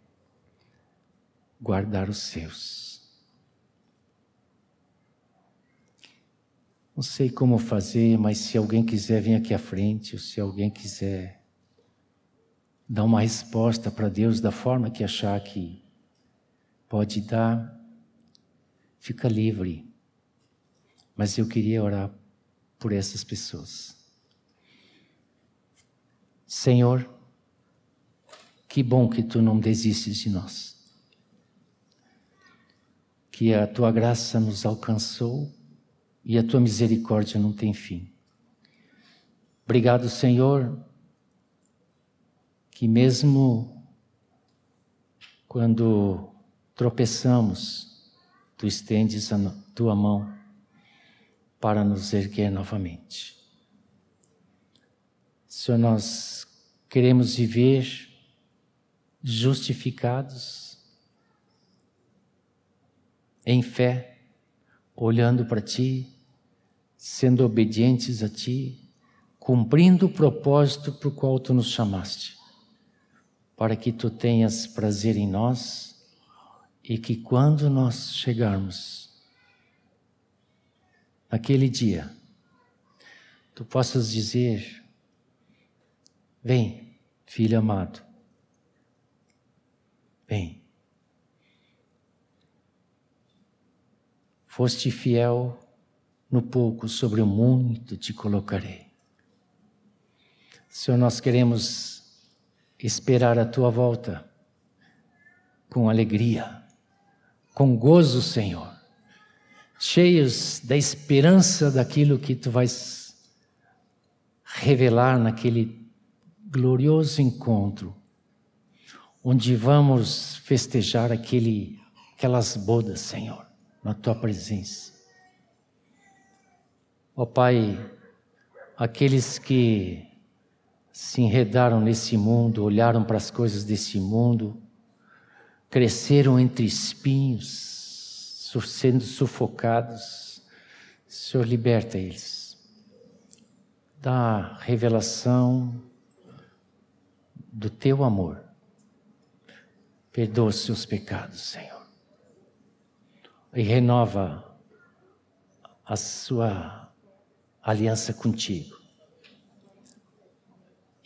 guardar os seus. Não sei como fazer, mas se alguém quiser vir aqui à frente, ou se alguém quiser dar uma resposta para Deus da forma que achar que pode dar, fica livre. Mas eu queria orar por essas pessoas. Senhor, que bom que tu não desistes de nós. Que a tua graça nos alcançou e a tua misericórdia não tem fim. Obrigado, Senhor, que mesmo quando tropeçamos, tu estendes a tua mão para nos erguer novamente. Senhor, nós queremos viver justificados em fé, olhando para Ti, sendo obedientes a Ti, cumprindo o propósito para o qual Tu nos chamaste, para que Tu tenhas prazer em nós e que quando nós chegarmos naquele dia, Tu possas dizer: Vem, filho amado, vem. Foste fiel no pouco, sobre o muito te colocarei. Senhor, nós queremos esperar a tua volta com alegria, com gozo, Senhor, cheios da esperança daquilo que tu vais revelar naquele glorioso encontro, onde vamos festejar aquele, aquelas bodas, Senhor, na tua presença. Ó oh, Pai, aqueles que se enredaram nesse mundo, olharam para as coisas desse mundo, cresceram entre espinhos, sendo sufocados, Senhor, liberta eles. Dá revelação do teu amor. Perdoa os seus pecados, Senhor. E renova a sua aliança contigo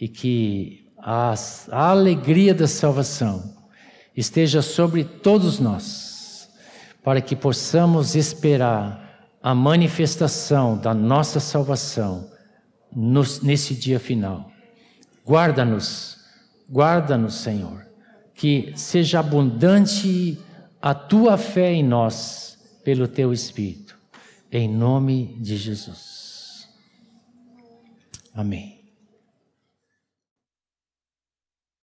e que a, alegria da salvação esteja sobre todos nós, para que possamos esperar a manifestação da nossa salvação nos, nesse dia final. Guarda-nos, guarda-nos, Senhor, que seja abundante a tua fé em nós pelo teu Espírito, em nome de Jesus. Amém.